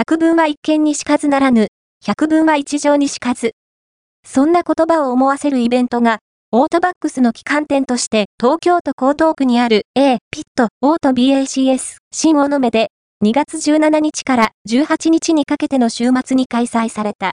百分は一見にしかずならぬ、百分は一条にしかず。そんな言葉を思わせるイベントが、オートバックスの旗艦店として東京都江東区にある A ピットオート BACS 新大の目で2月17日から18日にかけての週末に開催された。